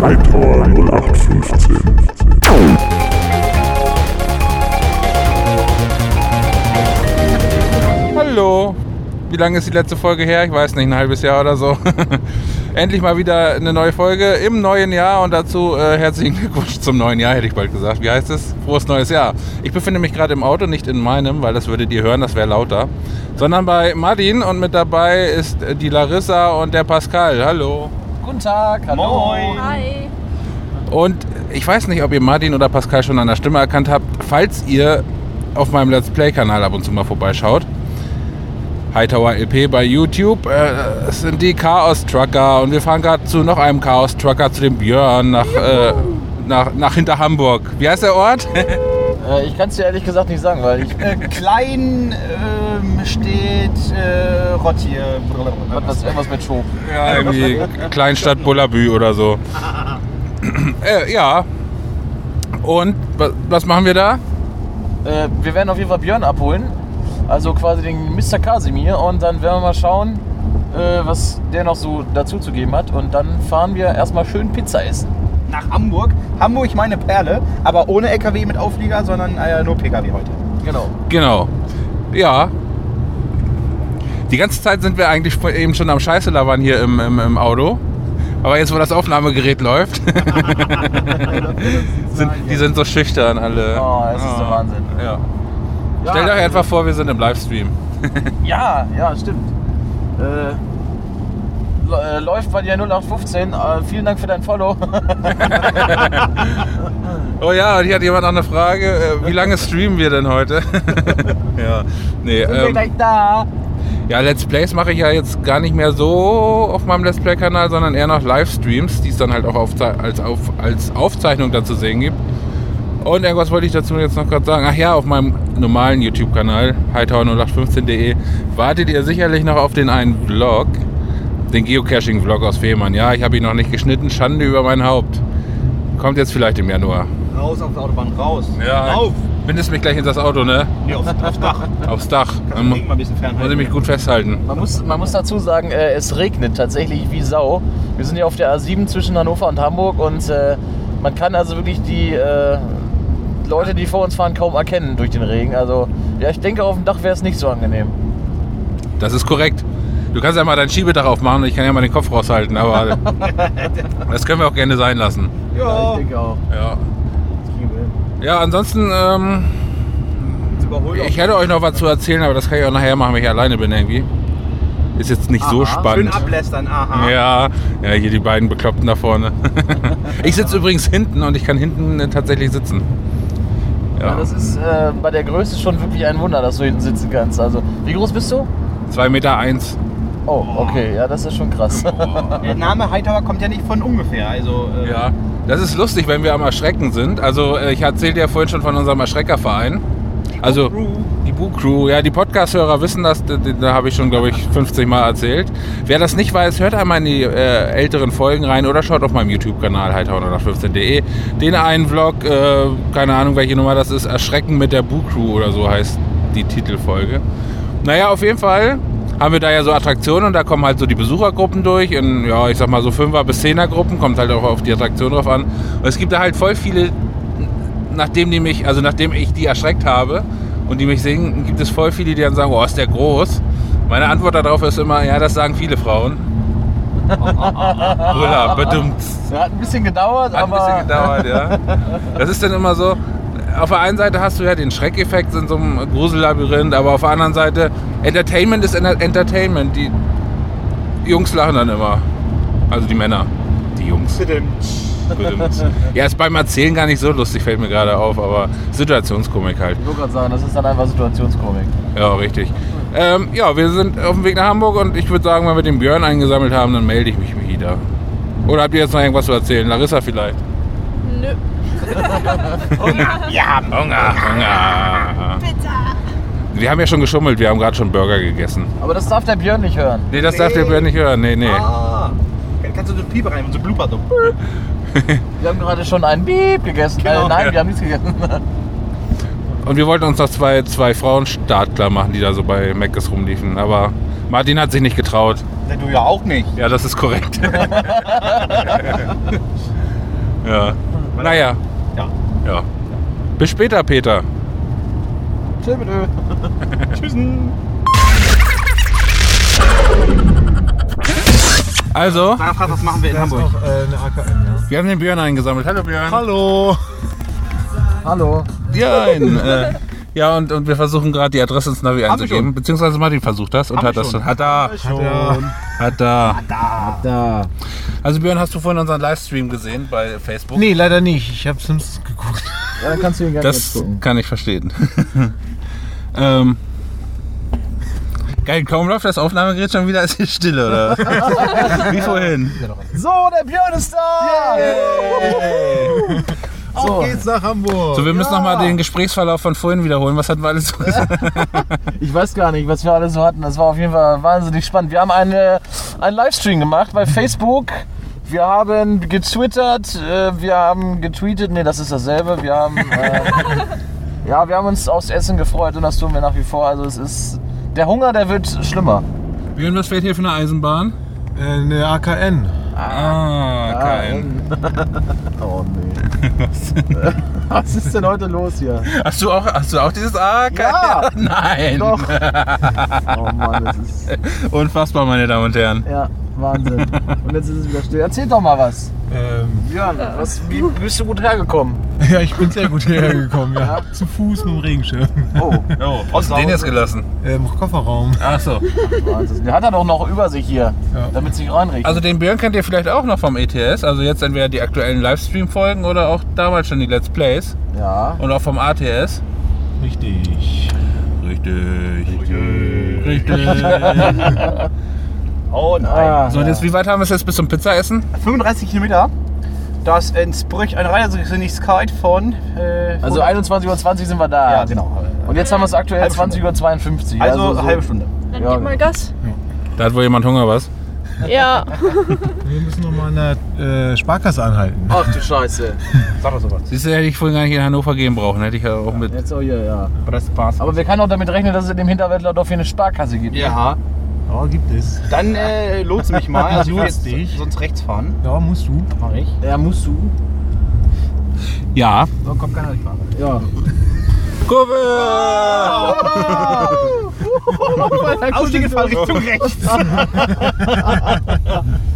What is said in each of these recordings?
Hightower 0815. Hallo. Wie lange ist die letzte Folge her? Ich weiß nicht, ein halbes Jahr oder so. Endlich mal wieder eine neue Folge im neuen Jahr und dazu äh, herzlichen Glückwunsch zum neuen Jahr, hätte ich bald gesagt. Wie heißt es? Frohes neues Jahr. Ich befinde mich gerade im Auto, nicht in meinem, weil das würdet ihr hören, das wäre lauter, sondern bei Martin und mit dabei ist die Larissa und der Pascal. Hallo. Guten Tag, hallo. Moin. Hi. Und ich weiß nicht, ob ihr Martin oder Pascal schon an der Stimme erkannt habt, falls ihr auf meinem Let's Play-Kanal ab und zu mal vorbeischaut. Hightower LP bei YouTube. Äh, es sind die Chaos Trucker und wir fahren gerade zu noch einem Chaos Trucker, zu dem Björn nach, äh, nach, nach hinter Hamburg. Wie heißt der Ort? Äh, ich kann es dir ehrlich gesagt nicht sagen, weil ich. Äh, klein ähm, steht äh, Rottier. Was, irgendwas mit Schob. ja, irgendwie Kleinstadt Bullabü oder so. äh, ja. Und wa- was machen wir da? Äh, wir werden auf jeden Fall Björn abholen. Also quasi den Mr. Kasimir. Und dann werden wir mal schauen, äh, was der noch so dazu zu geben hat. Und dann fahren wir erstmal schön Pizza essen. Nach Hamburg. Hamburg meine Perle, aber ohne LKW mit Auflieger, sondern äh, nur PKW heute. Genau. Genau. Ja. Die ganze Zeit sind wir eigentlich eben schon am Scheiße labern hier im, im, im Auto. Aber jetzt, wo das Aufnahmegerät läuft, sind, die sind so schüchtern alle. Oh, das ist der Wahnsinn. Ja. Ja, Stellt euch also- einfach vor, wir sind im Livestream. Ja, ja, stimmt. Äh, äh, läuft bei dir 0815. Äh, vielen Dank für dein Follow. Oh ja, und hier hat jemand noch eine Frage. Äh, Wie lange streamen wir denn heute? ja, nee, Sind wir ähm, gleich da? Ja, Let's Plays mache ich ja jetzt gar nicht mehr so auf meinem Let's Play-Kanal, sondern eher noch Livestreams, die es dann halt auch auf, als, auf, als Aufzeichnung dann zu sehen gibt. Und irgendwas wollte ich dazu jetzt noch gerade sagen. Ach ja, auf meinem normalen YouTube-Kanal, hightower0815.de, wartet ihr sicherlich noch auf den einen Vlog, den Geocaching-Vlog aus Fehmarn. Ja, ich habe ihn noch nicht geschnitten, Schande über mein Haupt. Kommt jetzt vielleicht im Januar. Raus auf der Autobahn, raus. Ja, Auf! bindest mich gleich ins das Auto, ne? Nee, aufs, aufs Dach. Aufs Dach. Legen mal ein bisschen muss ich mich gut festhalten. Man muss, man muss dazu sagen, äh, es regnet tatsächlich wie Sau. Wir sind hier auf der A7 zwischen Hannover und Hamburg und äh, man kann also wirklich die äh, Leute, die vor uns fahren, kaum erkennen durch den Regen. Also ja, ich denke, auf dem Dach wäre es nicht so angenehm. Das ist korrekt. Du kannst ja mal dein Schiebedach aufmachen und ich kann ja mal den Kopf raushalten, aber das können wir auch gerne sein lassen. Ja, ich denke auch. Ja, ja ansonsten, ähm, ich hätte euch noch was zu erzählen, aber das kann ich auch nachher machen, wenn ich alleine bin irgendwie. Ist jetzt nicht so Aha, Schön spannend. ablästern, aha. Ja, ja, hier die beiden Bekloppten da vorne. ich sitze übrigens hinten und ich kann hinten äh, tatsächlich sitzen. Ja. Das ist äh, bei der Größe schon wirklich ein Wunder, dass du hinten sitzen kannst. Also, wie groß bist du? 2 Meter eins. Oh, okay, ja, das ist schon krass. Der Name Hightower kommt ja nicht von ungefähr. Also, äh, Ja, das ist lustig, wenn wir am Erschrecken sind. Also äh, ich erzählte ja vorhin schon von unserem Erschreckerverein. Also Crew. die Boo Crew, ja, die Podcast-Hörer wissen das, da, habe ich schon, glaube ich, 50 Mal erzählt. Wer das nicht weiß, hört einmal in die äh, älteren Folgen rein oder schaut auf meinem YouTube-Kanal heiter115.de den einen Vlog, äh, keine Ahnung, welche Nummer das ist, Erschrecken mit der Boo Crew oder so heißt die Titelfolge. Naja, auf jeden Fall haben wir da ja so Attraktionen und da kommen halt so die Besuchergruppen durch in, ja, ich sag mal so 5er bis 10er Gruppen, kommt halt auch auf die Attraktion drauf an. Und es gibt da halt voll viele, nachdem die mich, also nachdem ich die erschreckt habe und die mich sehen, gibt es voll viele, die dann sagen, oh, ist der groß? Meine Antwort darauf ist immer, ja, das sagen viele Frauen. Brüller, bedummt. Ja, hat ein bisschen gedauert, Hat ein aber. bisschen gedauert, ja. Das ist dann immer so, auf der einen Seite hast du ja den Schreckeffekt in so einem Grusellabyrinth, aber auf der anderen Seite, Entertainment ist Enter- Entertainment. Die Jungs lachen dann immer. Also die Männer. Die Jungs. Bitte. Ja, ist beim Erzählen gar nicht so lustig, fällt mir gerade auf, aber Situationskomik halt. Ich wollte gerade sagen, das ist dann einfach Situationskomik. Ja, richtig. Ähm, ja, wir sind auf dem Weg nach Hamburg und ich würde sagen, wenn wir den Björn eingesammelt haben, dann melde ich mich wieder. Oder habt ihr jetzt noch irgendwas zu erzählen? Larissa vielleicht? Nö. Ja, Hunger, Hunger. Pizza. Wir haben ja schon geschummelt, wir haben gerade schon Burger gegessen. Aber das darf der Björn nicht hören. Nee, das darf der Björn nicht hören. Nee, nee. Ah. Kannst du so Pieper rein und so Blooper so. Wir haben gerade schon einen Bieb gegessen. Genau. Äh, nein, wir haben nichts gegessen. Und wir wollten uns noch zwei, zwei Frauen startklar machen, die da so bei Meckes rumliefen. Aber Martin hat sich nicht getraut. Na, du ja auch nicht. Ja, das ist korrekt. ja. Naja. Ja. Ja. Bis später, Peter. Tschüss. Tschüssen. Also, Sag mal, was machen wir in Hamburg? noch äh, eine AKM, ja. wir haben den Björn eingesammelt. Hallo Björn. Hallo! Hallo. Björn. Äh, ja, und, und wir versuchen gerade die Adresse ins Navi einzugeben. Beziehungsweise Martin versucht das und Haben hat das schon. Hat da. Hat da. Da. Also Björn, hast du vorhin unseren Livestream gesehen bei Facebook? Nee, leider nicht. Ich habe Simpsons geguckt. Ja, dann kannst du ihn gerne Das gucken. kann ich verstehen. ähm, geil, kaum läuft das Aufnahmegerät schon wieder, ist hier Stille, oder? Wie vorhin. So, der Björn ist da! So, geht's nach Hamburg. So, wir müssen nochmal den Gesprächsverlauf von vorhin wiederholen. Was hatten wir alles so gesagt? ich weiß gar nicht, was wir alle so hatten. Das war auf jeden Fall wahnsinnig spannend. Wir haben eine, einen Livestream gemacht bei Facebook. Wir haben getwittert, äh, wir haben getweetet, nee, das ist dasselbe. Wir haben, äh, ja, wir haben uns aufs Essen gefreut und das tun wir nach wie vor. Also es ist, der Hunger, der wird schlimmer. Björn, was fährt hier für eine Eisenbahn? Äh, eine AKN. Ah, geil. eng. oh nee. Was ist denn heute los hier? Hast du auch, hast du auch dieses Ah, geil? Ja. Nein. Doch. Oh Mann, das ist. Unfassbar, meine Damen und Herren. Ja, Wahnsinn. Und jetzt ist es wieder still. Erzähl doch mal was. Ähm, Björn, was, wie bist du gut hergekommen? ja, ich bin sehr gut hierher gekommen. Ja. Zu Fuß mit dem Regenschirm. Oh, Oh, hast du den jetzt gelassen? Im Kofferraum. Ach so. Wahnsinn. Der hat er doch noch über sich hier, Ja. damit sich reinregt. Also den Björn kennt ihr vielleicht auch noch vom ETS. Also jetzt entweder die aktuellen Livestream-Folgen oder auch damals schon die Let's Plays. ja. Und auch vom ATS. Richtig. Richtig. Richtig. Oh nein. Ah, So, und ja. jetzt, wie weit haben wir es jetzt bis zum Pizzaessen? 35 Kilometer. Das entspricht einer Reisegeschwindigkeit von. Äh, Also 21.20 Uhr sind wir da. Ja, genau. Und jetzt haben wir es aktuell Halbe Stunde. 20.52 Uhr. Also, so- halbe Stunde. Dann Ja. gib mal Gas. Da hat wohl jemand Hunger, was? Ja. Wir müssen noch mal an der äh, Sparkasse anhalten. Ach du Scheiße. Sag doch sowas. Siehst du, hätte ich vorhin gar nicht in Hannover gehen brauchen. Hätte ich ja auch mit. Jetzt auch hier, ja. Aber wir können auch damit rechnen, dass es in dem Hinterwäldler hier eine Sparkasse gibt. ja. Ja, gibt es. Dann äh, lotse mich mal. Also, ich will jetzt Lustig. sonst rechts fahren. Ja, musst du. Mach ich. Ja, musst du. Ja. So, kommt keiner, ich fahre. Ja. Kurve! Ausstiegefall Richtung rechts.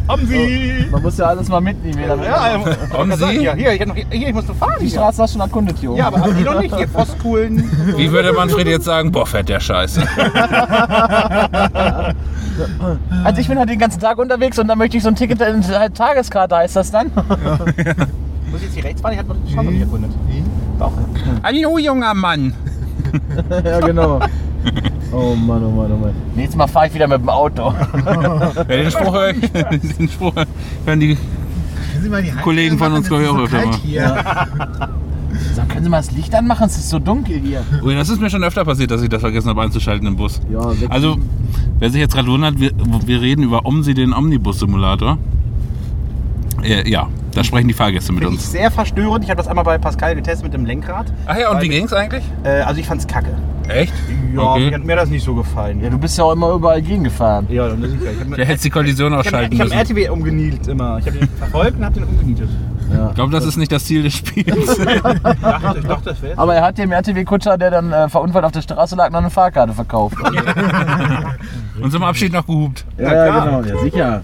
Haben Sie. Man muss ja alles mal mitnehmen. damit- Ja, Haben ja, Sie? Hier, hier, ich, hab noch, hier, ich muss noch fahren. Die Hier. Straße hast du schon erkundet, Jo. Ja, aber haben die noch nicht. Hier, Frostkuhlen. Wie würde Manfred jetzt sagen? Boah, fährt der Scheiße. Also ich bin halt den ganzen Tag unterwegs und dann möchte ich so ein Ticket, äh, halt Tageskarte heißt das dann. Muss ich jetzt hier rechts fahren? Ich hatte noch schon noch nicht erkundet. Doch. Hallo, junger Mann. ja, genau. Oh Mann, oh Mann, oh Mann. Nächstes Mal fahre ich wieder mit dem Auto. Ja, den Spruch, höre ich- den Spruch hören die Können Sie mal die Kollegen von uns, machen? glaub ich, Es ist auch so öfter kalt hier. Sag, können Sie mal das Licht anmachen? Es ist so dunkel hier. Oh, das ist mir schon öfter passiert, dass ich das vergessen habe einzuschalten im Bus. Ja. Also, wer sich jetzt gerade wundert, wir, wir reden über Omsi, den Omnibus-Simulator. Äh, ja, da sprechen die Fahrgäste mit Finde ich uns. sehr verstörend. Ich habe das einmal bei Pascal getestet mit dem Lenkrad. Ach ja, und wie ging's eigentlich? Äh, also ich fand's kacke. Echt? Ja, Okay. mir hat mir das nicht so gefallen. ja, du bist ja auch immer überall gegengefahren. Ja, dann ist ich Ich habe Der hätte die Kollision ausschalten ich hab müssen. RTW umgenielt immer. Ich habe den verfolgt und habe den umgenietet. Ja. Ich glaube, das ist nicht das Ziel des Spiels. Ich dachte, ich dachte das wäre. Aber er hat dem RTW-Kutscher, der dann äh, verunfallt auf der Straße lag, noch eine Fahrkarte verkauft. und zum Abschied noch gehupt. ja, klar. genau, ja sicher.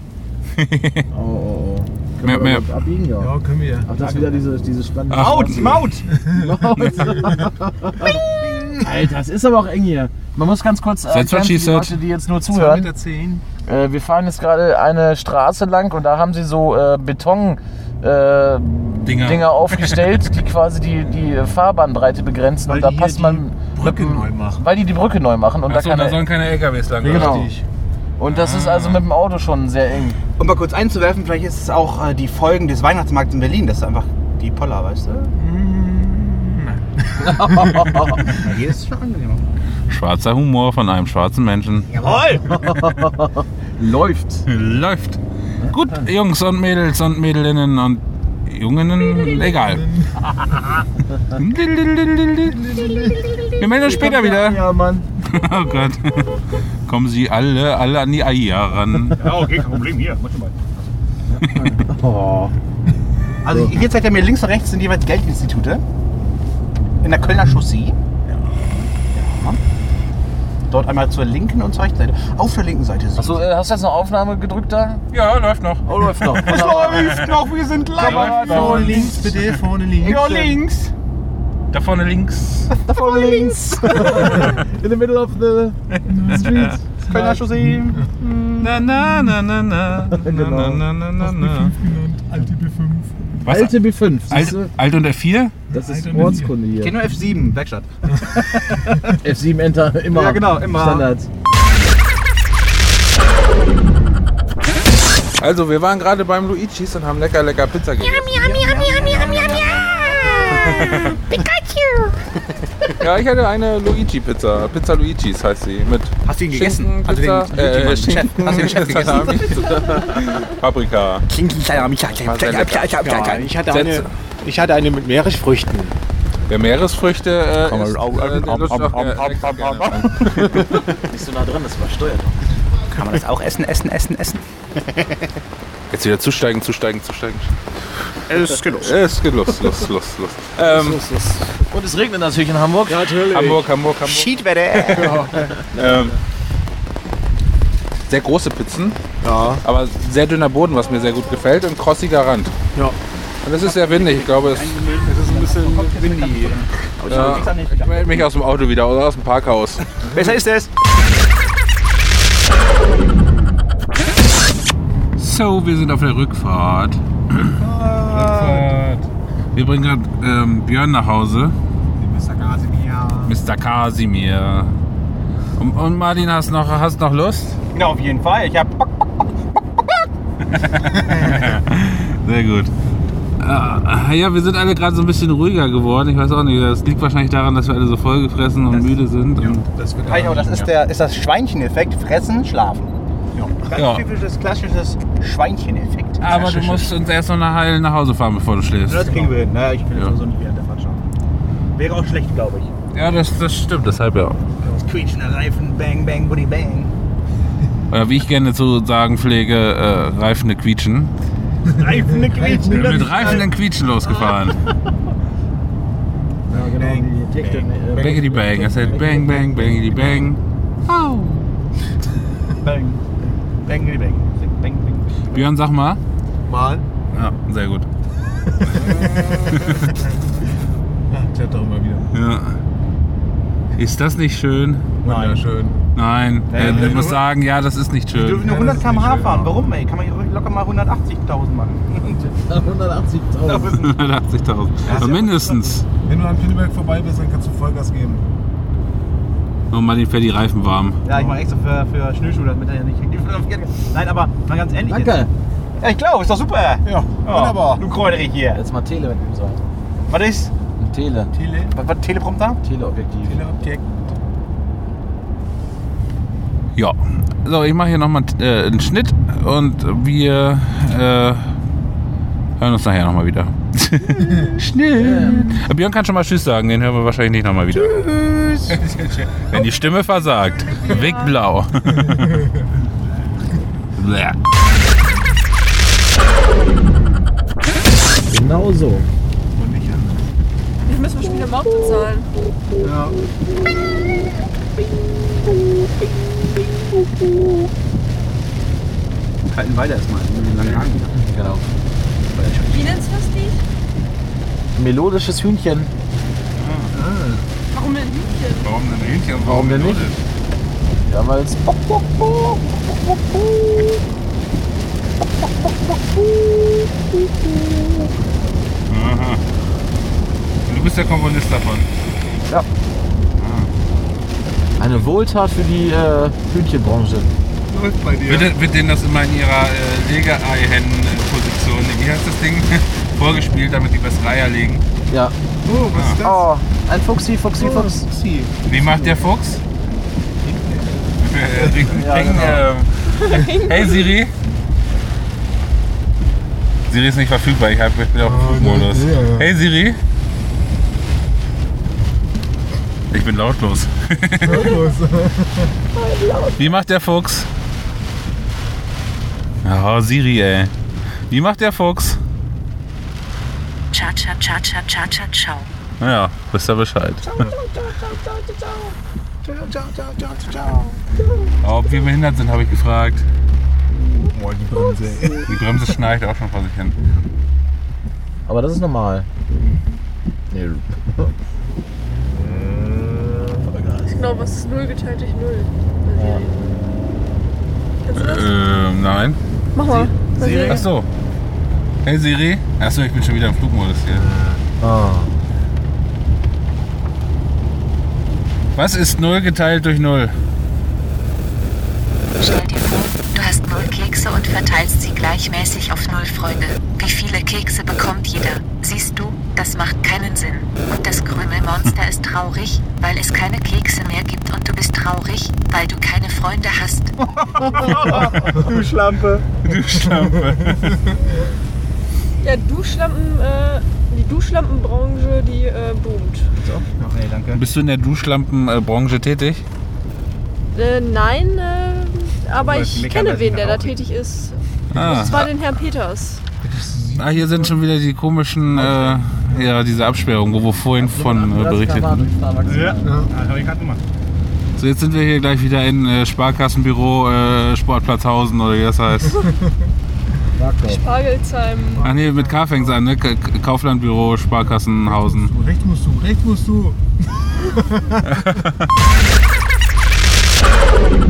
Oh, oh, oh. Mehr- Können wir mehr- überhaupt abbiegen? Ja. Ja, können wir. Ach, das ist wieder diese, diese spannende. Maut, Maut! Alter, das ist aber auch eng hier. Man muss ganz kurz That's what she für die said. Leute, die jetzt nur 2,10 zuhören. Meter. Zehn. Äh, wir fahren jetzt gerade eine Straße lang und da haben sie so äh, Beton äh, Dinger. Dinger aufgestellt, die quasi die, die Fahrbahnbreite begrenzen. Weil und da die hier passt die man Brücke mit dem- neu machen. Weil die die Brücke neu machen und Achso, da da kann sollen keine LKWs lang. Ja, genau. Richtig. Und das ist also mit dem Auto schon sehr eng. Um mal kurz einzuwerfen, vielleicht ist es auch äh, die Folgen des Weihnachtsmarkts in Berlin. Das ist einfach die Poller, weißt du? Ja, hier ist es schon angenehmer. Schwarzer Humor von einem schwarzen Menschen. Jawohl! Läuft. Läuft. Gut, Jungs und Mädels und Mädelinnen und Jungen, egal. Wir melden uns später wieder. Ja, Mann. Oh Gott. Kommen Sie alle, alle an die AIA ran. Ja, okay, kein Problem. Hier, mach schon mal. Oh. Also hier zeigt er mir links und rechts sind jeweils Geldinstitute. In der Kölner Chaussee. Ja. Dort einmal zur linken und zur rechten Seite. Auf der linken Seite. Achso, äh, hast du jetzt noch Aufnahme gedrückt da? Ja, läuft noch. Oh, läuft noch. Es läuft noch, wir sind live. Vorne links, bitte, vorne links. Ja, links. Da vorne links. Da vorne links. In the middle of the street. Kölner Chaussee. Na, na, na, na, na. Genau. Na, na, na, na, na. genannt, alte B5. Was? Alte B5. siehst Alt? Alt und F4? Das ist Alte Ortskunde hier. Keno F7, Werkstatt. F7 Enter, immer. Ja, genau, immer. Standard. Also, wir waren gerade beim Luigi's und haben lecker, lecker Pizza gegessen. Ja, ich hatte eine Luigi-Pizza. Pizza Luigi's heißt sie. Mit Hast du ihn gegessen? Also Pizza, den äh. Schinken, Hast du den Chef gegessen? Salami, Paprika. Ich hatte, eine, ich hatte eine mit Meeresfrüchten. Wer Meeresfrüchte äh, Kann man isst, auch- äh, der lecker gerne. Nicht so nah dran, das übersteuert. Kann man das auch essen, essen, essen, essen? Jetzt wieder zusteigen, zusteigen, zusteigen. Es geht los. Es geht los, los, los, los. Ähm, Und es regnet natürlich in Hamburg. Ja, natürlich. Hamburg, Hamburg, Hamburg. Schiedwetter. Ähm, sehr große Pizzen, Ja. aber sehr dünner Boden, was mir sehr gut gefällt und krossiger Rand. Ja. Und es ist sehr windig, ich glaube, es, Es ist ein bisschen windy. ja, ich melde mich aus dem Auto wieder oder aus dem Parkhaus. Besser ist es. So, wir sind auf der Rückfahrt. Rückfahrt. Wir bringen gerade ähm, Björn nach Hause. Mr. Casimir. Mr. Kasimir. Und, und Martin, hast noch, hast noch Lust? Ja, auf jeden Fall. Ich hab Bock. Sehr gut. Äh, ja, wir sind alle gerade so ein bisschen ruhiger geworden. Ich weiß auch nicht, das liegt wahrscheinlich daran, dass wir alle so vollgefressen und müde sind. Und Das wird auch, das ist, der, ist das Schweincheneffekt. Fressen, schlafen. Ganz Ja. typisches, klassisches Schweincheneffekt. Aber du musst uns erst noch eine Heil nach Hause fahren, bevor du schläfst. Das kriegen wir hin. Naja, ich will Ja. ja. sowieso nicht während der Fahrt schaffen. Wäre auch schlecht, glaube ich. Ja, das, das stimmt, deshalb ja. Das quietschende Reifen, bang, bang, buddy, bang. Oder wie ich gerne zu sagen pflege, äh, Reifende quietschen. Reifende quietschen. Wir sind mit reifenden Quietschen losgefahren. Ja, genau. Die Technik, äh, Bangity bang, I said bang, bang, bangity bang. Bang. Bang, buddy, bang. Bang, bang. Björn, sag mal. mal. Ja, sehr gut. Kletter immer wieder. Ja. Ist das nicht schön? Wunderschön. Nein, nee, er nur- muss sagen, ja, das ist nicht Wir dürfen schön. nur Ja, das 100 ist km/h schön, fahren. ja. Warum, ey? Kann man hier locker mal 180.000 machen. 180.000. 180.000. mindestens. Wenn du an Pinneberg vorbei bist, dann kannst du Vollgas geben. Und Martin fährt die Reifen warm. Ja, ich mache extra für, für Schnürschuhe, damit er ja nicht geht. Nein, aber mal ganz ehrlich. Danke. Jetzt. Ja, ich glaube, ist doch super. Ja, wunderbar. Du Kräuterich hier. Jetzt mal Tele, wenn du sagst. Was ist? Ein Tele. Tele, Was war Teleprompter? Teleobjektiv. Teleobjekt. Ja. So, ich mache hier nochmal äh, einen Schnitt und wir äh, hören uns nachher nochmal wieder. Schnitt. Aber Björn kann schon mal Tschüss sagen, den hören wir wahrscheinlich nicht nochmal wieder. Tschüss. Wenn die Stimme versagt. Weg blau. Genau so. Wir müssen schon wieder Maut bezahlen. Kalten weiter erstmal. Lange Haken. Genau. Wie nennst du das Lied? Melodisches Hühnchen. Warum ein Hühnchen? Warum denn Hähnchen? Warum denn nicht? Ja, weil es. Aha. Und du bist der Komponist davon. Eine Wohltat für die äh, Hühnchenbranche. Läuft bei dir. Wird, wird denen das immer in ihrer äh, Legeei-Hennen-Position, wie heißt das Ding, vorgespielt, damit die bessere Eier legen? Ja. Oh, was ist das? Oh, ein Fuchsi, Fuchsi, Oh, Fuchs. Fuchsi. Wie macht der Fuchs? Äh, Ring, Ja, Ring, genau. äh, hey Siri. Siri ist nicht verfügbar, ich, hab, ich bin auf Oh, dem Flugmodus. ja. Hey Siri. Ich bin lautlos. Los. Wie macht der Fuchs? Oh, Siri, ey. Wie macht der Fuchs? Cha cha cha cha cha cha ciao. Naja, wisst ihr Bescheid. Ob wir behindert sind, habe ich gefragt. Boah, die Bremse, ey. Die Bremse schnarcht auch schon vor sich hin. Aber das ist normal. Nee. Genau, was ist 0 geteilt durch 0? Ja. Kannst du das? Ähm, nein. Mach mal. Mal Siri? sehen. Achso. Hey Siri. Achso, ich bin schon wieder im Flugmodus hier. Ah. Was ist 0 geteilt durch 0? Stell Kekse und verteilst sie gleichmäßig auf null Freunde. Wie viele Kekse bekommt jeder? Siehst du, das macht keinen Sinn. Und das Krümelmonster ist traurig, weil es keine Kekse mehr gibt und du bist traurig, weil du keine Freunde hast. Du Schlampe. Du Schlampe. Ja, Duschlampen, äh, die Duschlampenbranche, die äh, boomt. So, nee, danke. Bist du in der Duschlampenbranche tätig? Äh, nein, äh, aber ich kenne wen, der da tätig ist. Ah. Das war den Herrn Peters. ah, hier sind schon wieder die komischen, äh, ja, diese Absperrungen, wo wir vorhin von äh, berichteten. Ja, das habe ich gerade gemacht. So, jetzt sind wir hier gleich wieder in äh, Sparkassenbüro äh, Sportplatzhausen oder wie das heißt. Spargelsheim. Ach nee, mit K fängt's an, ne? K Kauflandbüro Sparkassenhausen. Rechts musst du, rechts musst du.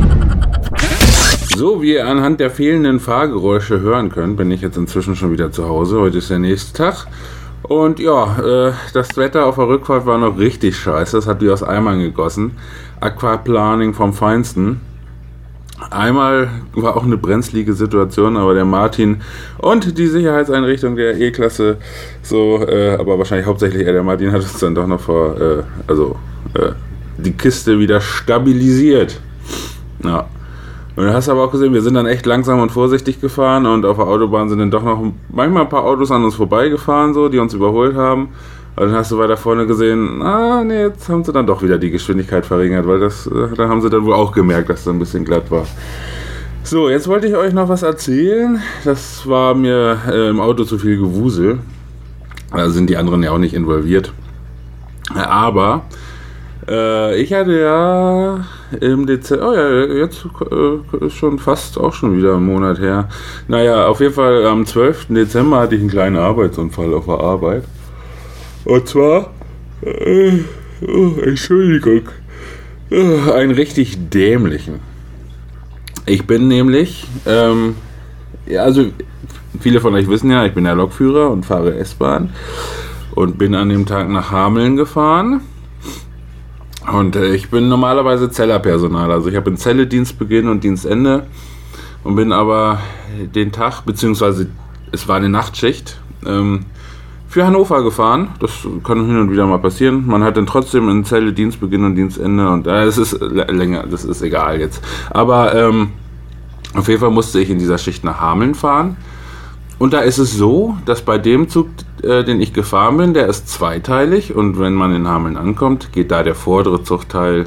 So, wie ihr anhand der fehlenden Fahrgeräusche hören könnt, bin ich jetzt inzwischen schon wieder zu Hause. Heute ist der nächste Tag. Und ja, äh, das Wetter auf der Rückfahrt war noch richtig scheiße. Das hat wie aus Eimern gegossen. Aquaplaning vom Feinsten. Einmal war auch eine brenzlige Situation, aber der Martin und die Sicherheitseinrichtung der E-Klasse, so, äh, aber wahrscheinlich hauptsächlich eher der Martin, hat uns dann doch noch vor, äh, also äh, die Kiste wieder stabilisiert. Ja. Und du hast aber auch gesehen, wir sind dann echt langsam und vorsichtig gefahren und auf der Autobahn sind dann doch noch manchmal ein paar Autos an uns vorbeigefahren, so, die uns überholt haben. Und dann hast du weiter vorne gesehen, ah, nee, jetzt haben sie dann doch wieder die Geschwindigkeit verringert, weil das, äh, da haben sie dann wohl auch gemerkt, dass das ein bisschen glatt war. So, jetzt wollte ich euch noch was erzählen. Das war mir äh, im Auto zu viel Gewusel. Da sind die anderen ja auch nicht involviert. Aber äh, ich hatte ja im Dezember, oh ja, jetzt äh, ist schon fast auch schon wieder ein Monat her. Naja, auf jeden Fall am 12. Dezember hatte ich einen kleinen Arbeitsunfall auf der Arbeit. Und zwar, äh, oh, Entschuldigung, äh, einen richtig dämlichen. Ich bin nämlich, ähm, ja, also viele von euch wissen ja, ich bin ja Lokführer und fahre S-Bahn und bin an dem Tag nach Hameln gefahren. Und äh, ich bin normalerweise Zellerpersonal, also ich habe einen Zelle Dienstbeginn und Dienstende und bin aber den Tag, beziehungsweise es war eine Nachtschicht, ähm, für Hannover gefahren. Das kann hin und wieder mal passieren. Man hat dann trotzdem in Zelle Dienstbeginn und Dienstende und äh, es ist länger, das ist egal jetzt. Aber ähm, auf jeden Fall musste ich in dieser Schicht nach Hameln fahren. Und da ist es so, dass bei dem Zug, äh, den ich gefahren bin, der ist zweiteilig und wenn man in Hameln ankommt, geht da der vordere Zugteil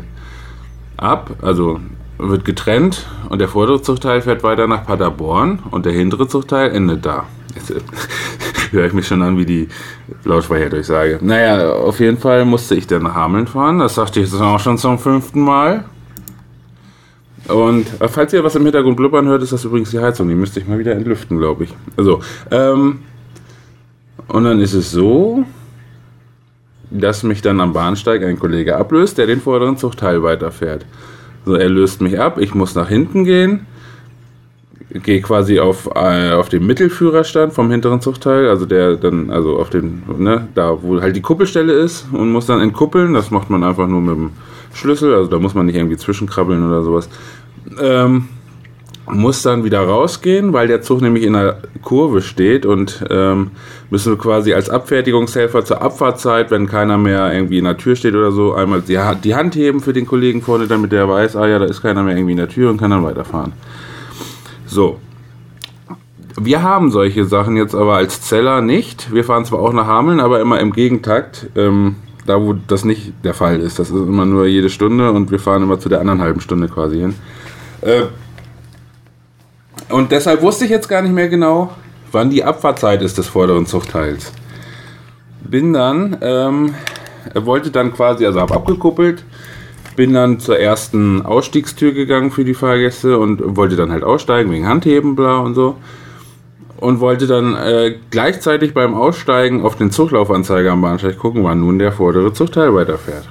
ab, also wird getrennt und der vordere Zugteil fährt weiter nach Paderborn und der hintere Zugteil endet da. Jetzt äh, höre ich mich schon an wie die Lautsprecherdurchsage. Naja, auf jeden Fall musste ich dann nach Hameln fahren. Das sagte ich jetzt auch schon zum fünften Mal. Und äh, falls ihr was im Hintergrund blubbern hört, ist das übrigens die Heizung. Die müsste ich mal wieder entlüften, glaube ich. Also, ähm, und dann ist es so, dass mich dann am Bahnsteig ein Kollege ablöst, der den vorderen Zugteil weiterfährt. So, er löst mich ab, ich muss nach hinten gehen, gehe quasi auf, äh, auf den Mittelführerstand vom hinteren Zugteil, also der dann, also auf den, ne, da wo halt die Kuppelstelle ist und muss dann entkuppeln. Das macht man einfach nur mit dem Schlüssel, also da muss man nicht irgendwie zwischenkrabbeln oder sowas. Ähm, muss dann wieder rausgehen, weil der Zug nämlich in der Kurve steht und ähm, müssen wir quasi als Abfertigungshelfer zur Abfahrtzeit, wenn keiner mehr irgendwie in der Tür steht oder so, einmal die, die Hand heben für den Kollegen vorne, damit der weiß, ah ja, da ist keiner mehr irgendwie in der Tür und kann dann weiterfahren. So. wir haben solche Sachen jetzt aber als Zeller nicht. Wir fahren zwar auch nach Hameln, aber immer im Gegentakt. Ähm, da, wo das nicht der Fall ist. Das ist immer nur jede Stunde und wir fahren immer zu der anderen halben Stunde quasi hin. Äh, und deshalb wusste ich jetzt gar nicht mehr genau, wann die Abfahrtzeit ist des vorderen Zuchtteils. Bin dann, ähm, wollte dann quasi, also habe abgekuppelt, bin dann zur ersten Ausstiegstür gegangen für die Fahrgäste und wollte dann halt aussteigen wegen Handheben, bla und so. Und wollte dann äh, gleichzeitig beim Aussteigen auf den Zuglaufanzeiger am Bahnsteig gucken, wann nun der vordere Zuchtteil weiterfährt.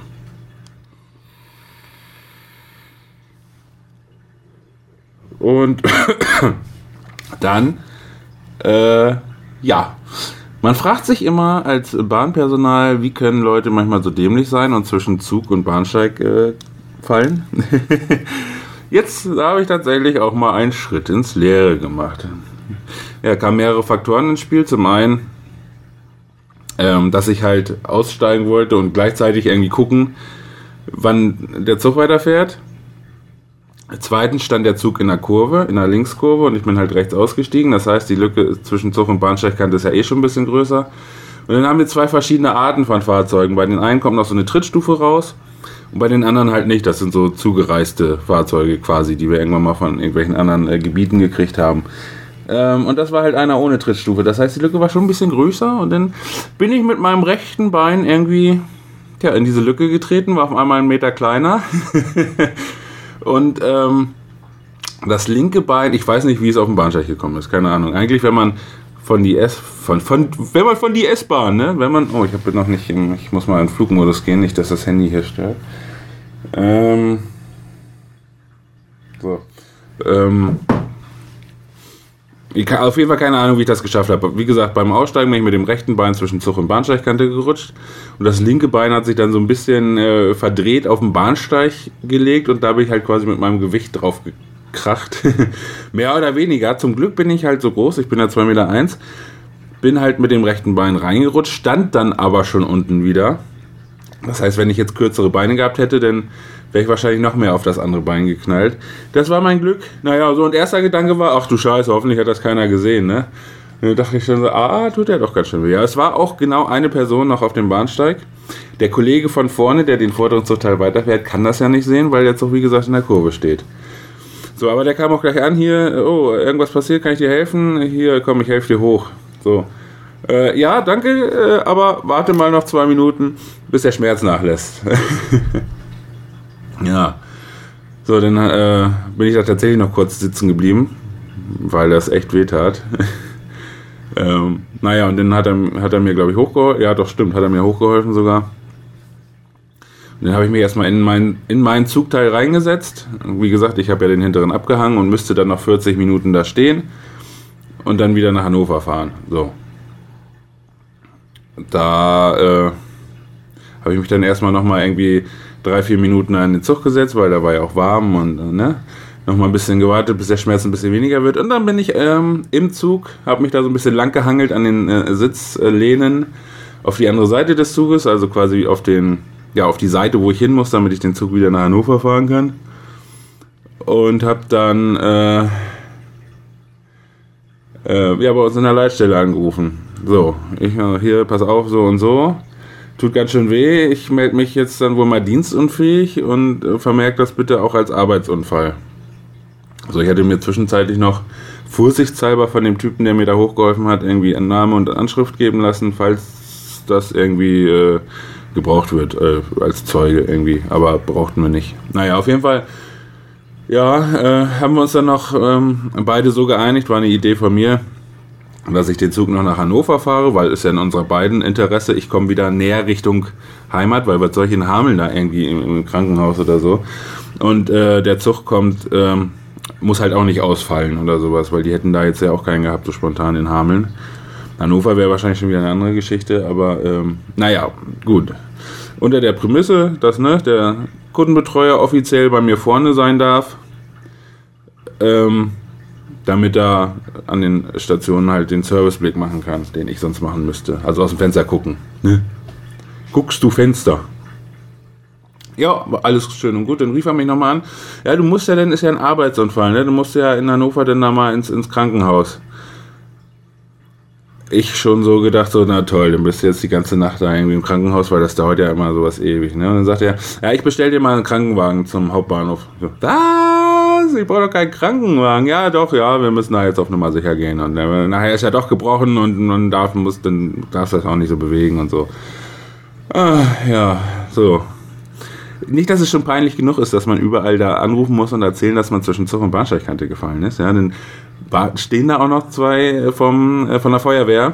Und dann, äh, ja, man fragt sich immer als Bahnpersonal, wie können Leute manchmal so dämlich sein und zwischen Zug und Bahnsteig äh, fallen. Jetzt habe ich tatsächlich auch mal einen Schritt ins Leere gemacht. Ja, kamen mehrere Faktoren ins Spiel. Zum einen, ähm, dass ich halt aussteigen wollte und gleichzeitig irgendwie gucken, wann der Zug weiterfährt. Zweitens stand der Zug in der Kurve, in der Linkskurve und ich bin halt rechts ausgestiegen. Das heißt, die Lücke zwischen Zug und Bahnsteigkante ist ja eh schon ein bisschen größer. Und dann haben wir zwei verschiedene Arten von Fahrzeugen. Bei den einen kommt noch so eine Trittstufe raus und bei den anderen halt nicht. Das sind so zugereiste Fahrzeuge quasi, die wir irgendwann mal von irgendwelchen anderen äh, Gebieten gekriegt haben. Ähm, und das war halt einer ohne Trittstufe. Das heißt, die Lücke war schon ein bisschen größer und dann bin ich mit meinem rechten Bein irgendwie tja, in diese Lücke getreten, war auf einmal einen Meter kleiner. Und ähm, das linke Bein, ich weiß nicht, wie es auf den Bahnsteig gekommen ist, keine Ahnung. Eigentlich, wenn man von die S, von, von, wenn man von die S-Bahn, ne, wenn man, oh, ich habe noch nicht, im, ich muss mal in Flugmodus gehen, nicht, dass das Handy hier stört. Ähm, so, ähm, ich kann auf jeden Fall keine Ahnung, wie ich das geschafft habe. Wie gesagt, beim Aussteigen bin ich mit dem rechten Bein zwischen Zug und Bahnsteigkante gerutscht. Und das linke Bein hat sich dann so ein bisschen äh, verdreht auf den Bahnsteig gelegt und da bin ich halt quasi mit meinem Gewicht drauf gekracht. Mehr oder weniger. Zum Glück bin ich halt so groß, ich bin ja 2,1 Meter. Eins, bin halt mit dem rechten Bein reingerutscht, stand dann aber schon unten wieder. Das heißt, wenn ich jetzt kürzere Beine gehabt hätte, dann wäre ich wahrscheinlich noch mehr auf das andere Bein geknallt. Das war mein Glück. Naja, so und erster Gedanke war, ach du Scheiße, hoffentlich hat das keiner gesehen, ne? Dann dachte ich schon so, ah, tut ja doch ganz schön weh. Ja, es war auch genau eine Person noch auf dem Bahnsteig. Der Kollege von vorne, der den vorderen Zugteil weiterfährt, kann das ja nicht sehen, weil der Zug, wie gesagt, in der Kurve steht. So, aber der kam auch gleich an, hier, oh, irgendwas passiert, kann ich dir helfen? Hier, komm, ich helfe dir hoch. So. Äh, ja, danke, äh, aber warte mal noch zwei Minuten, bis der Schmerz nachlässt. Ja. So, dann äh, bin ich da tatsächlich noch kurz sitzen geblieben, weil das echt weh tat. ähm, naja, und dann hat er, hat er mir, glaube ich, hochgeholfen. Ja, doch, stimmt, hat er mir hochgeholfen sogar. Und dann habe ich mich erstmal in, mein, in meinen Zugteil reingesetzt. Wie gesagt, ich habe ja den hinteren abgehangen und müsste dann noch 40 Minuten da stehen und dann wieder nach Hannover fahren. So. Da äh, habe ich mich dann erstmal nochmal irgendwie drei, vier Minuten an den Zug gesetzt, weil da war ja auch warm und ne, nochmal ein bisschen gewartet, bis der Schmerz ein bisschen weniger wird. Und dann bin ich ähm, im Zug, habe mich da so ein bisschen lang gehangelt an den äh, Sitzlehnen auf die andere Seite des Zuges, also quasi auf den, ja, auf die Seite, wo ich hin muss, damit ich den Zug wieder nach Hannover fahren kann. Und habe dann äh, äh, ja, bei uns in der Leitstelle angerufen. So, ich äh, hier, pass auf, so und so tut ganz schön weh. Ich melde mich jetzt dann wohl mal dienstunfähig und äh, vermerke das bitte auch als Arbeitsunfall. Also ich hatte mir zwischenzeitlich noch vorsichtshalber von dem Typen, der mir da hochgeholfen hat, irgendwie einen Name und Anschrift geben lassen, falls das irgendwie äh, gebraucht wird äh, als Zeuge irgendwie. Aber brauchten wir nicht. Naja, auf jeden Fall. Ja, äh, haben wir uns dann noch ähm, beide so geeinigt, war eine Idee von mir, dass ich den Zug noch nach Hannover fahre, weil es ja in unserer beiden Interesse, ich komme wieder näher Richtung Heimat, weil was soll ich in Hameln da irgendwie im, im Krankenhaus oder so. Und äh, der Zug kommt, ähm, muss halt auch nicht ausfallen oder sowas, weil die hätten da jetzt ja auch keinen gehabt, so spontan in Hameln. Hannover wäre wahrscheinlich schon wieder eine andere Geschichte, aber ähm, naja, gut. Unter der Prämisse, dass ne, der Kundenbetreuer offiziell bei mir vorne sein darf, ähm, damit er an den Stationen halt den Serviceblick machen kann, den ich sonst machen müsste. Also aus dem Fenster gucken. Ne? Guckst du Fenster? Ja, alles schön und gut. Dann rief er mich nochmal an. Ja, du musst ja dann, ist ja ein Arbeitsunfall, ne? Du musst ja in Hannover dann da mal ins, ins Krankenhaus. ich schon so gedacht, so, na toll, dann bist du jetzt die ganze Nacht da irgendwie im Krankenhaus, weil das dauert ja immer sowas ewig. Ne? Und dann sagt er, ja, ich bestell dir mal einen Krankenwagen zum Hauptbahnhof. So, was? Ich brauche doch keinen Krankenwagen. Ja, doch, ja, wir müssen da jetzt auf Nummer sicher gehen. Und äh, nachher ist er doch gebrochen und man darf, muss, dann darf das auch nicht so bewegen und so. Ah, ja, so. Nicht, dass es schon peinlich genug ist, dass man überall da anrufen muss und erzählen, dass man zwischen Zug und Bahnsteigkante gefallen ist. Ja, dann stehen da auch noch zwei vom, äh, von der Feuerwehr,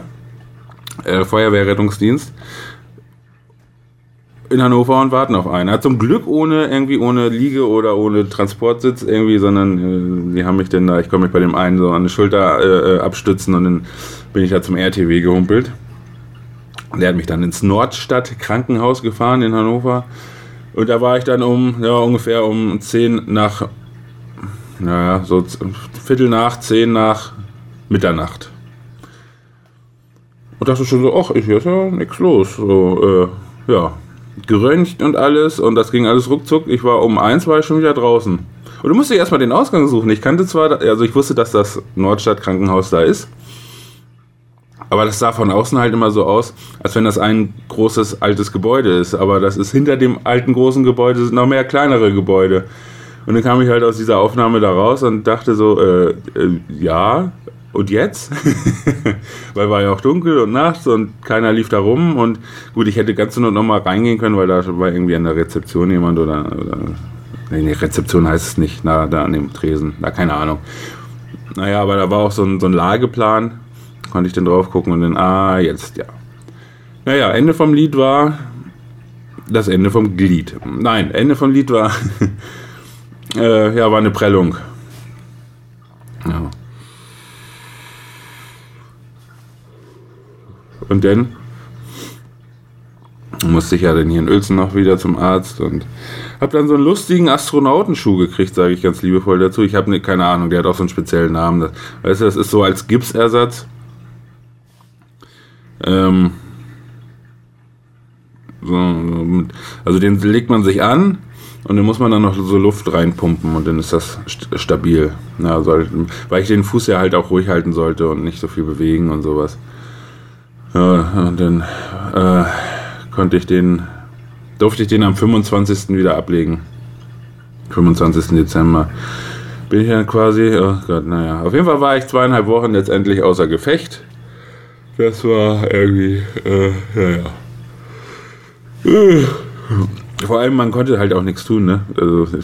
äh, Feuerwehrrettungsdienst in Hannover und warten auf einen. Zum Glück ohne irgendwie ohne Liege oder ohne Transportsitz irgendwie, sondern äh, die haben mich dann da, ich konnte mich bei dem einen so an die Schulter äh, äh, abstützen und dann bin ich da zum RTW gehumpelt. Der hat mich dann ins Nordstadt Krankenhaus gefahren in Hannover. Und da war ich dann um, ja, ungefähr um 10 nach, naja, so Viertel nach, 10 nach Mitternacht. Und dachte schon so, ach, hier ist ja nichts los. So, äh, ja, geröntgt und alles und das ging alles ruckzuck. Ich war um eins, war ich schon wieder draußen. Und du musst dir erstmal den Ausgang suchen. Ich kannte zwar, also ich wusste, dass das Nordstadt Krankenhaus da ist. Aber das sah von außen halt immer so aus, als wenn das ein großes altes Gebäude ist. Aber das ist hinter dem alten großen Gebäude sind noch mehr kleinere Gebäude. Und dann kam ich halt aus dieser Aufnahme da raus und dachte so, äh, äh, ja, und jetzt? weil war ja auch dunkel und nachts und keiner lief da rum. Und gut, ich hätte ganz nur noch mal reingehen können, weil da war irgendwie an der Rezeption jemand oder, oder nee, Rezeption heißt es nicht, na, da an dem Tresen, da keine Ahnung. Naja, aber da war auch so ein, so ein Lageplan, konnte ich dann drauf gucken und dann, ah, jetzt, ja. Naja, Ende vom Lied war das Ende vom Glied. Nein, Ende vom Lied war, äh, ja, war eine Prellung. Ja. Und dann musste ich ja dann hier in Uelzen noch wieder zum Arzt und habe dann so einen lustigen Astronautenschuh gekriegt, sage ich ganz liebevoll dazu. Ich habe ne, keine Ahnung, der hat auch so einen speziellen Namen. Das, weißt du, das ist so als Gipsersatz. Ähm, so, also den legt man sich an und dann muss man dann noch so Luft reinpumpen und dann ist das st stabil. Ja, soll, weil ich den Fuß ja halt auch ruhig halten sollte und nicht so viel bewegen und sowas. Ja, und dann äh, konnte ich den, durfte ich den am 25. wieder ablegen. 25. Dezember. Bin ich dann quasi, oh Gott, naja. Auf jeden Fall war ich zweieinhalb Wochen letztendlich außer Gefecht. Das war irgendwie, äh, naja. Äh, Vor allem, man konnte halt auch nichts tun, ne? Also,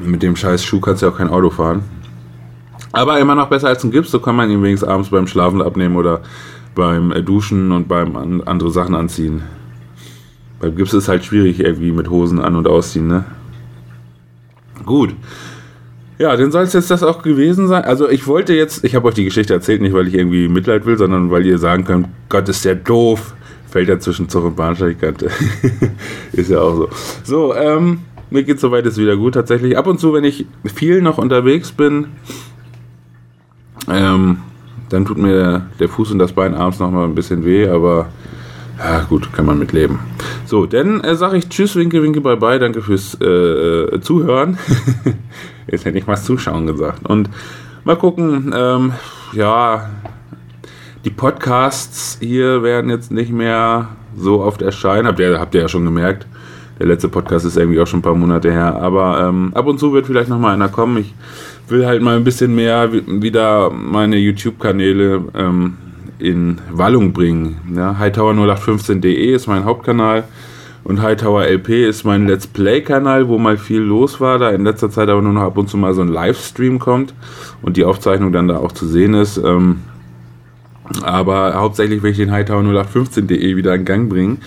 mit dem scheiß Schuh kannst du ja auch kein Auto fahren. Aber immer noch besser als ein Gips, so kann man ihn wenigstens abends beim Schlafen abnehmen oder beim äh, Duschen und beim an, andere Sachen anziehen. Beim Gips ist halt schwierig irgendwie mit Hosen an- und ausziehen, ne? Gut. Ja, dann soll es jetzt das auch gewesen sein. Also ich wollte jetzt, ich habe euch die Geschichte erzählt, nicht weil ich irgendwie Mitleid will, sondern weil ihr sagen könnt, Gott ist der doof. Fällt ja zwischen Zug und Bahnsteigkante. ist ja auch so. So, ähm, mir geht soweit ist wieder gut tatsächlich. Ab und zu, wenn ich viel noch unterwegs bin, ähm, dann tut mir der, Fuß und das Bein abends noch mal ein bisschen weh, aber ja, gut, kann man mit leben. So, dann äh, sage ich Tschüss, Winke, Winke, bye bye, danke fürs äh, äh, Zuhören. Jetzt hätte ich mal Zuschauen gesagt. Und mal gucken, ähm, ja, die Podcasts hier werden jetzt nicht mehr so oft erscheinen. Habt ihr, habt ihr ja schon gemerkt. Der letzte Podcast ist irgendwie auch schon ein paar Monate her. Aber ähm, ab und zu wird vielleicht noch mal einer kommen. Ich will halt mal ein bisschen mehr wi- wieder meine YouTube-Kanäle ähm, in Wallung bringen. Ja, Hightower0815.de ist mein Hauptkanal und Hightower LP ist mein Let's Play-Kanal, wo mal viel los war, da in letzter Zeit aber nur noch ab und zu mal so ein Livestream kommt und die Aufzeichnung dann da auch zu sehen ist. Ähm, aber hauptsächlich will ich den Hightower0815.de wieder in Gang bringen.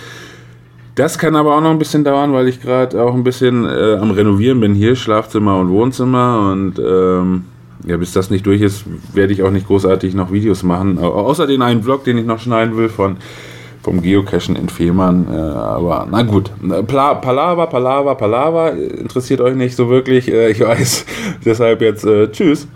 Das kann aber auch noch ein bisschen dauern, weil ich gerade auch ein bisschen äh, am Renovieren bin hier, Schlafzimmer und Wohnzimmer. Und ähm, ja, bis das nicht durch ist, werde ich auch nicht großartig noch Videos machen. Au- Außer den einen Vlog, den ich noch schneiden will von vom Geocachen in Fehmarn. Äh, aber na gut, Pla Palaver, Palaver, Palaver interessiert euch nicht so wirklich. Äh, ich weiß. Deshalb jetzt äh, Tschüss.